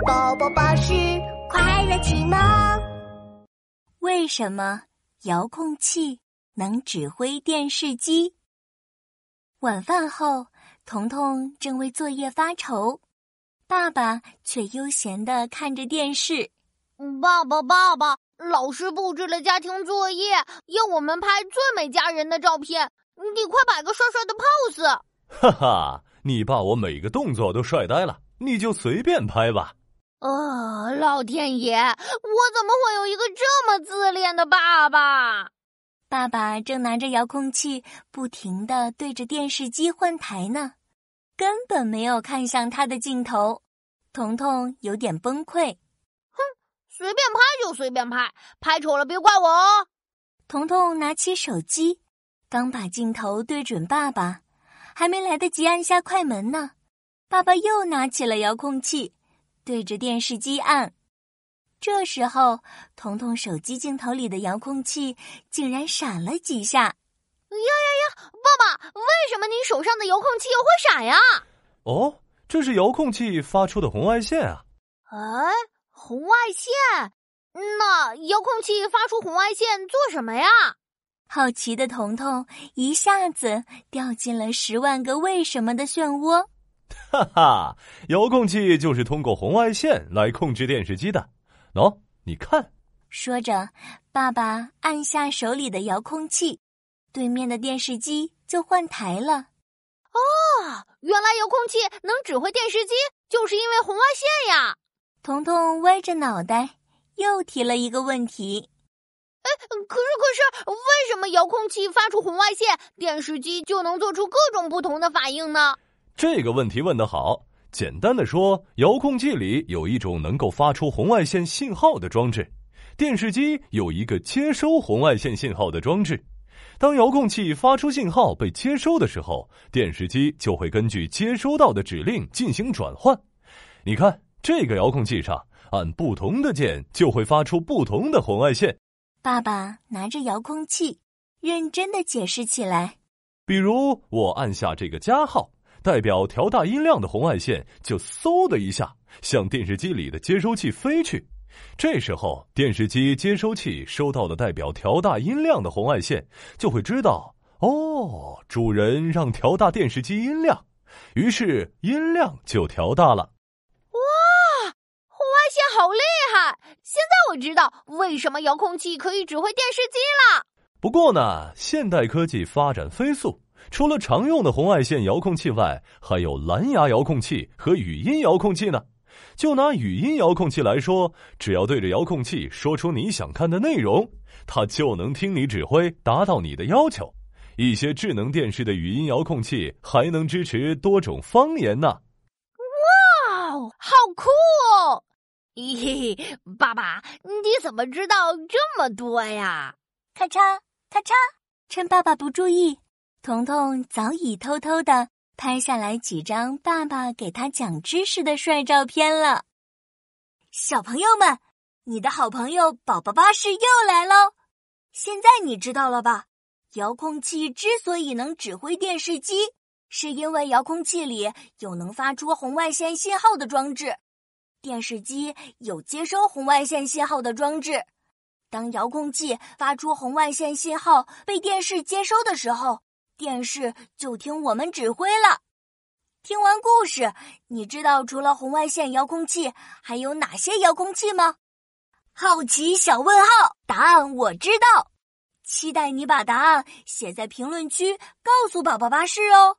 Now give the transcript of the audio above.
宝宝巴士快乐启蒙。为什么遥控器能指挥电视机？晚饭后，彤彤正为作业发愁，爸爸却悠闲的看着电视。爸爸，爸爸，老师布置了家庭作业，要我们拍最美家人的照片，你快摆个帅帅的 pose。哈哈，你爸我每个动作都帅呆了，你就随便拍吧。哦，老天爷，我怎么会有一个这么自恋的爸爸？爸爸正拿着遥控器，不停的对着电视机换台呢，根本没有看向他的镜头。彤彤有点崩溃，哼，随便拍就随便拍，拍丑了别怪我哦。彤彤拿起手机，刚把镜头对准爸爸，还没来得及按下快门呢，爸爸又拿起了遥控器。对着电视机按，这时候，彤彤手机镜头里的遥控器竟然闪了几下。呀呀呀！爸爸，为什么你手上的遥控器又会闪呀？哦，这是遥控器发出的红外线啊！哎，红外线？那遥控器发出红外线做什么呀？好奇的彤彤一下子掉进了十万个为什么的漩涡。哈哈，遥控器就是通过红外线来控制电视机的。喏，你看。说着，爸爸按下手里的遥控器，对面的电视机就换台了。哦，原来遥控器能指挥电视机，就是因为红外线呀！彤彤歪着脑袋，又提了一个问题。哎，可是可是，为什么遥控器发出红外线，电视机就能做出各种不同的反应呢？这个问题问得好。简单的说，遥控器里有一种能够发出红外线信号的装置，电视机有一个接收红外线信号的装置。当遥控器发出信号被接收的时候，电视机就会根据接收到的指令进行转换。你看，这个遥控器上按不同的键就会发出不同的红外线。爸爸拿着遥控器，认真的解释起来。比如，我按下这个加号。代表调大音量的红外线就嗖的一下向电视机里的接收器飞去，这时候电视机接收器收到的代表调大音量的红外线，就会知道哦，主人让调大电视机音量，于是音量就调大了。哇，红外线好厉害！现在我知道为什么遥控器可以指挥电视机了。不过呢，现代科技发展飞速。除了常用的红外线遥控器外，还有蓝牙遥控器和语音遥控器呢。就拿语音遥控器来说，只要对着遥控器说出你想看的内容，它就能听你指挥，达到你的要求。一些智能电视的语音遥控器还能支持多种方言呢。哇哦，好酷哦！嘿嘿，爸爸，你怎么知道这么多呀？咔嚓咔嚓，趁爸爸不注意。彤彤早已偷偷的拍下来几张爸爸给他讲知识的帅照片了。小朋友们，你的好朋友宝宝巴士又来喽！现在你知道了吧？遥控器之所以能指挥电视机，是因为遥控器里有能发出红外线信号的装置，电视机有接收红外线信号的装置。当遥控器发出红外线信号被电视接收的时候，电视就听我们指挥了。听完故事，你知道除了红外线遥控器，还有哪些遥控器吗？好奇小问号，答案我知道。期待你把答案写在评论区，告诉宝宝巴士哦。